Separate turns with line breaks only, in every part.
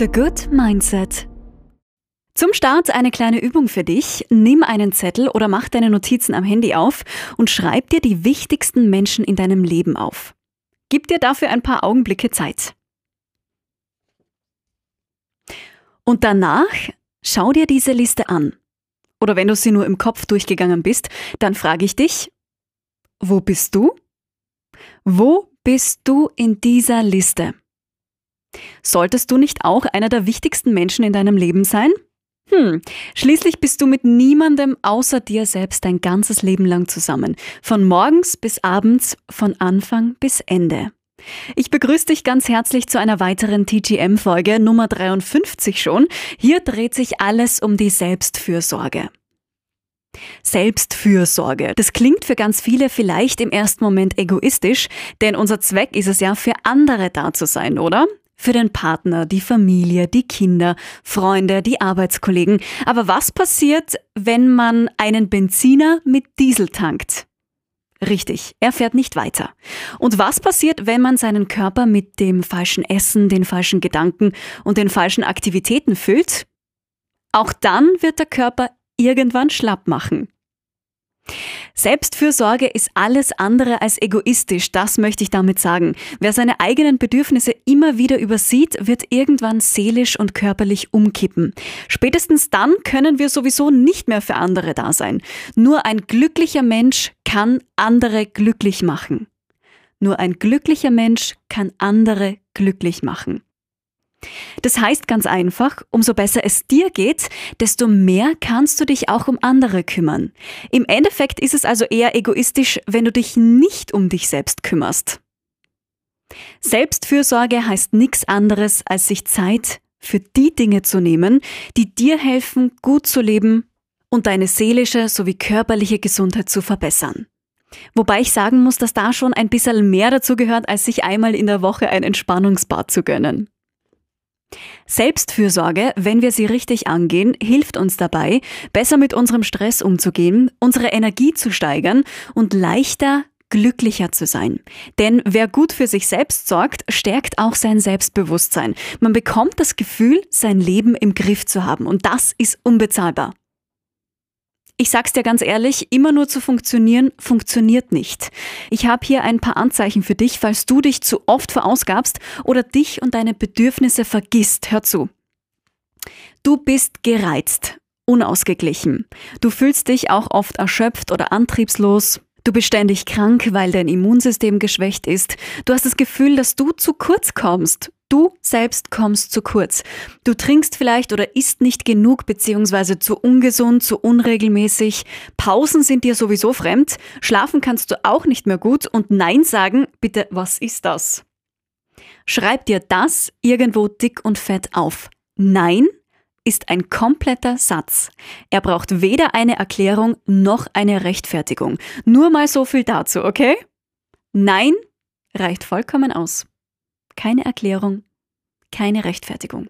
The Good Mindset. Zum Start eine kleine Übung für dich. Nimm einen Zettel oder mach deine Notizen am Handy auf und schreib dir die wichtigsten Menschen in deinem Leben auf. Gib dir dafür ein paar Augenblicke Zeit. Und danach schau dir diese Liste an. Oder wenn du sie nur im Kopf durchgegangen bist, dann frage ich dich, wo bist du? Wo bist du in dieser Liste? Solltest du nicht auch einer der wichtigsten Menschen in deinem Leben sein? Hm, schließlich bist du mit niemandem außer dir selbst dein ganzes Leben lang zusammen. Von morgens bis abends, von Anfang bis Ende. Ich begrüße dich ganz herzlich zu einer weiteren TGM-Folge Nummer 53 schon. Hier dreht sich alles um die Selbstfürsorge. Selbstfürsorge. Das klingt für ganz viele vielleicht im ersten Moment egoistisch, denn unser Zweck ist es ja, für andere da zu sein, oder? Für den Partner, die Familie, die Kinder, Freunde, die Arbeitskollegen. Aber was passiert, wenn man einen Benziner mit Diesel tankt? Richtig, er fährt nicht weiter. Und was passiert, wenn man seinen Körper mit dem falschen Essen, den falschen Gedanken und den falschen Aktivitäten füllt? Auch dann wird der Körper irgendwann schlapp machen. Selbstfürsorge ist alles andere als egoistisch, das möchte ich damit sagen. Wer seine eigenen Bedürfnisse immer wieder übersieht, wird irgendwann seelisch und körperlich umkippen. Spätestens dann können wir sowieso nicht mehr für andere da sein. Nur ein glücklicher Mensch kann andere glücklich machen. Nur ein glücklicher Mensch kann andere glücklich machen. Das heißt ganz einfach, umso besser es dir geht, desto mehr kannst du dich auch um andere kümmern. Im Endeffekt ist es also eher egoistisch, wenn du dich nicht um dich selbst kümmerst. Selbstfürsorge heißt nichts anderes, als sich Zeit für die Dinge zu nehmen, die dir helfen, gut zu leben und deine seelische sowie körperliche Gesundheit zu verbessern. Wobei ich sagen muss, dass da schon ein bisschen mehr dazu gehört, als sich einmal in der Woche ein Entspannungsbad zu gönnen. Selbstfürsorge, wenn wir sie richtig angehen, hilft uns dabei, besser mit unserem Stress umzugehen, unsere Energie zu steigern und leichter glücklicher zu sein. Denn wer gut für sich selbst sorgt, stärkt auch sein Selbstbewusstsein. Man bekommt das Gefühl, sein Leben im Griff zu haben und das ist unbezahlbar. Ich sag's dir ganz ehrlich, immer nur zu funktionieren, funktioniert nicht. Ich habe hier ein paar Anzeichen für dich, falls du dich zu oft verausgabst oder dich und deine Bedürfnisse vergisst. Hör zu. Du bist gereizt, unausgeglichen. Du fühlst dich auch oft erschöpft oder antriebslos. Du bist ständig krank, weil dein Immunsystem geschwächt ist. Du hast das Gefühl, dass du zu kurz kommst. Du selbst kommst zu kurz. Du trinkst vielleicht oder isst nicht genug beziehungsweise zu ungesund, zu unregelmäßig. Pausen sind dir sowieso fremd. Schlafen kannst du auch nicht mehr gut und Nein sagen, bitte, was ist das? Schreib dir das irgendwo dick und fett auf. Nein ist ein kompletter Satz. Er braucht weder eine Erklärung noch eine Rechtfertigung. Nur mal so viel dazu, okay? Nein reicht vollkommen aus. Keine Erklärung, keine Rechtfertigung.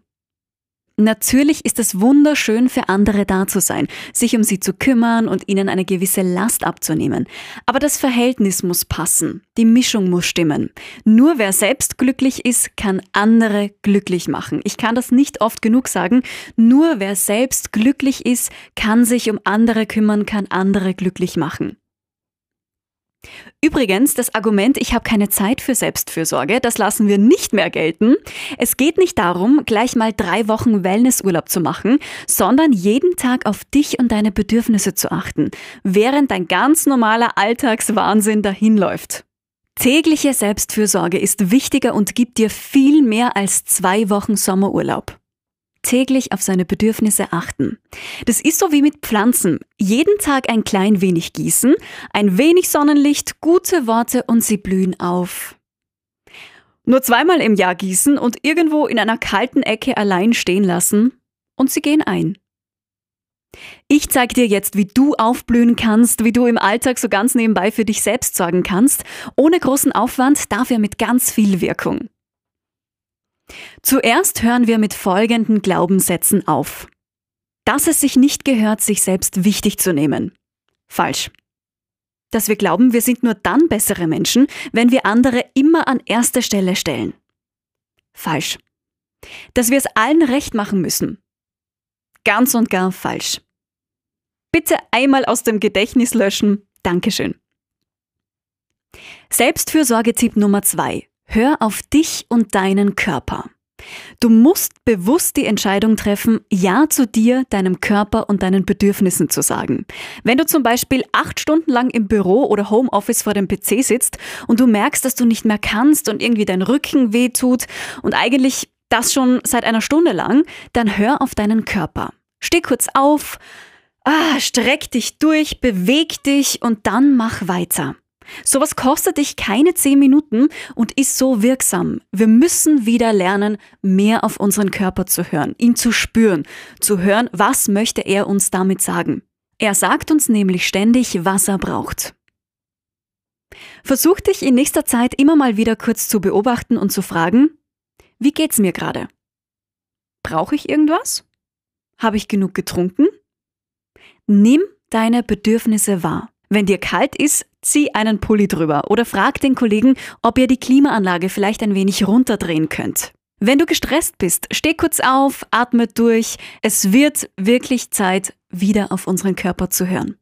Natürlich ist es wunderschön für andere da zu sein, sich um sie zu kümmern und ihnen eine gewisse Last abzunehmen. Aber das Verhältnis muss passen, die Mischung muss stimmen. Nur wer selbst glücklich ist, kann andere glücklich machen. Ich kann das nicht oft genug sagen. Nur wer selbst glücklich ist, kann sich um andere kümmern, kann andere glücklich machen. Übrigens, das Argument, ich habe keine Zeit für Selbstfürsorge, das lassen wir nicht mehr gelten. Es geht nicht darum, gleich mal drei Wochen Wellnessurlaub zu machen, sondern jeden Tag auf dich und deine Bedürfnisse zu achten, während dein ganz normaler Alltagswahnsinn dahinläuft. Tägliche Selbstfürsorge ist wichtiger und gibt dir viel mehr als zwei Wochen Sommerurlaub täglich auf seine Bedürfnisse achten. Das ist so wie mit Pflanzen. Jeden Tag ein klein wenig gießen, ein wenig Sonnenlicht, gute Worte und sie blühen auf. Nur zweimal im Jahr gießen und irgendwo in einer kalten Ecke allein stehen lassen und sie gehen ein. Ich zeige dir jetzt, wie du aufblühen kannst, wie du im Alltag so ganz nebenbei für dich selbst sorgen kannst, ohne großen Aufwand, dafür mit ganz viel Wirkung. Zuerst hören wir mit folgenden Glaubenssätzen auf. Dass es sich nicht gehört, sich selbst wichtig zu nehmen. Falsch. Dass wir glauben, wir sind nur dann bessere Menschen, wenn wir andere immer an erste Stelle stellen. Falsch. Dass wir es allen recht machen müssen. Ganz und gar falsch. Bitte einmal aus dem Gedächtnis löschen. Dankeschön. Selbstfürsorge-Tipp Nummer zwei: Hör auf dich und deinen Körper. Du musst bewusst die Entscheidung treffen, Ja zu dir, deinem Körper und deinen Bedürfnissen zu sagen. Wenn du zum Beispiel acht Stunden lang im Büro oder Homeoffice vor dem PC sitzt und du merkst, dass du nicht mehr kannst und irgendwie dein Rücken weh tut und eigentlich das schon seit einer Stunde lang, dann hör auf deinen Körper. Steh kurz auf, ah, streck dich durch, beweg dich und dann mach weiter. Sowas kostet dich keine zehn Minuten und ist so wirksam. Wir müssen wieder lernen, mehr auf unseren Körper zu hören, ihn zu spüren, zu hören, was möchte er uns damit sagen. Er sagt uns nämlich ständig, was er braucht. Versuch dich in nächster Zeit immer mal wieder kurz zu beobachten und zu fragen, wie geht's mir gerade? Brauche ich irgendwas? Habe ich genug getrunken? Nimm deine Bedürfnisse wahr. Wenn dir kalt ist, zieh einen Pulli drüber oder frag den Kollegen, ob ihr die Klimaanlage vielleicht ein wenig runterdrehen könnt. Wenn du gestresst bist, steh kurz auf, atme durch. Es wird wirklich Zeit, wieder auf unseren Körper zu hören.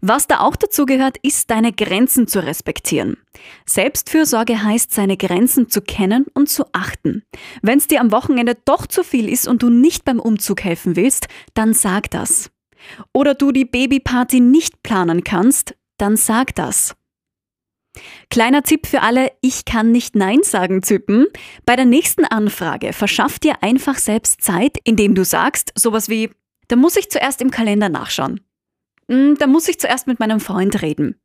Was da auch dazu gehört, ist deine Grenzen zu respektieren. Selbstfürsorge heißt, seine Grenzen zu kennen und zu achten. Wenn es dir am Wochenende doch zu viel ist und du nicht beim Umzug helfen willst, dann sag das oder du die Babyparty nicht planen kannst, dann sag das. Kleiner Tipp für alle Ich kann nicht Nein sagen Typen. Bei der nächsten Anfrage verschaff dir einfach selbst Zeit, indem du sagst sowas wie, da muss ich zuerst im Kalender nachschauen. Hm, da muss ich zuerst mit meinem Freund reden.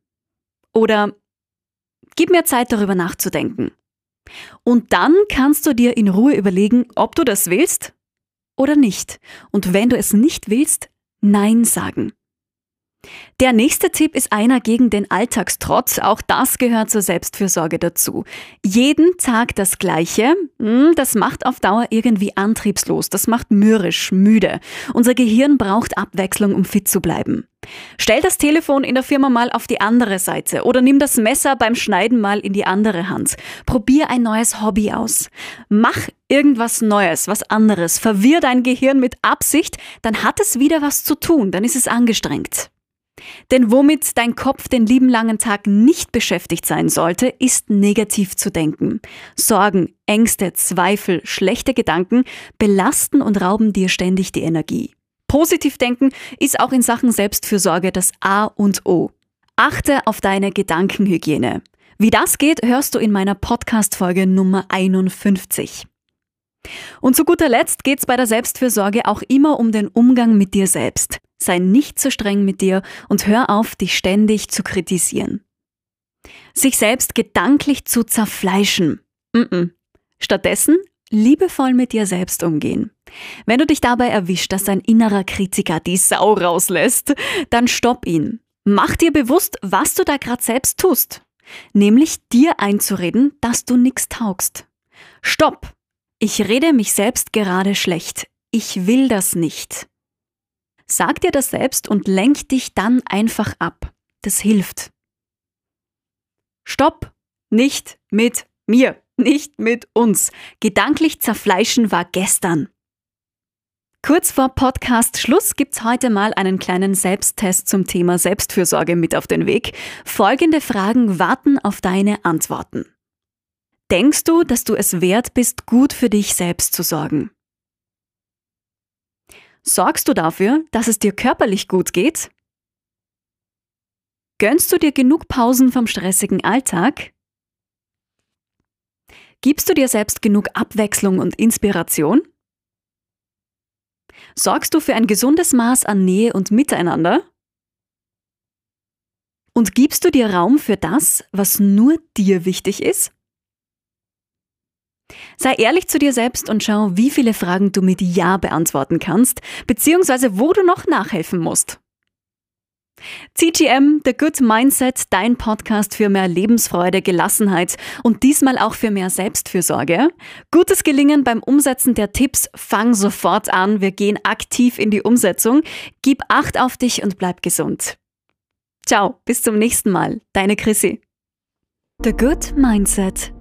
Oder gib mir Zeit darüber nachzudenken. Und dann kannst du dir in Ruhe überlegen, ob du das willst oder nicht. Und wenn du es nicht willst, Nein sagen. Der nächste Tipp ist einer gegen den Alltagstrotz. Auch das gehört zur Selbstfürsorge dazu. Jeden Tag das Gleiche, hm, das macht auf Dauer irgendwie antriebslos. Das macht mürrisch, müde. Unser Gehirn braucht Abwechslung, um fit zu bleiben. Stell das Telefon in der Firma mal auf die andere Seite oder nimm das Messer beim Schneiden mal in die andere Hand. Probier ein neues Hobby aus. Mach irgendwas Neues, was anderes. Verwirr dein Gehirn mit Absicht, dann hat es wieder was zu tun, dann ist es angestrengt. Denn womit dein Kopf den lieben langen Tag nicht beschäftigt sein sollte, ist negativ zu denken. Sorgen, Ängste, Zweifel, schlechte Gedanken belasten und rauben dir ständig die Energie. Positiv denken ist auch in Sachen Selbstfürsorge das A und O. Achte auf deine Gedankenhygiene. Wie das geht, hörst du in meiner Podcast-Folge Nummer 51. Und zu guter Letzt geht es bei der Selbstfürsorge auch immer um den Umgang mit dir selbst. Sei nicht zu streng mit dir und hör auf, dich ständig zu kritisieren. Sich selbst gedanklich zu zerfleischen. Mm -mm. Stattdessen liebevoll mit dir selbst umgehen. Wenn du dich dabei erwischt, dass dein innerer Kritiker die Sau rauslässt, dann stopp ihn. Mach dir bewusst, was du da gerade selbst tust. Nämlich dir einzureden, dass du nichts taugst. Stopp! Ich rede mich selbst gerade schlecht. Ich will das nicht. Sag dir das selbst und lenk dich dann einfach ab. Das hilft. Stopp! Nicht mit mir, nicht mit uns. Gedanklich zerfleischen war gestern. Kurz vor Podcast Schluss gibt's heute mal einen kleinen Selbsttest zum Thema Selbstfürsorge mit auf den Weg. Folgende Fragen warten auf deine Antworten. Denkst du, dass du es wert bist, gut für dich selbst zu sorgen? Sorgst du dafür, dass es dir körperlich gut geht? Gönnst du dir genug Pausen vom stressigen Alltag? Gibst du dir selbst genug Abwechslung und Inspiration? Sorgst du für ein gesundes Maß an Nähe und Miteinander? Und gibst du dir Raum für das, was nur dir wichtig ist? Sei ehrlich zu dir selbst und schau, wie viele Fragen du mit Ja beantworten kannst, beziehungsweise wo du noch nachhelfen musst. CGM, The Good Mindset, dein Podcast für mehr Lebensfreude, Gelassenheit und diesmal auch für mehr Selbstfürsorge. Gutes Gelingen beim Umsetzen der Tipps, fang sofort an, wir gehen aktiv in die Umsetzung. Gib Acht auf dich und bleib gesund. Ciao, bis zum nächsten Mal, deine Chrissy. The Good Mindset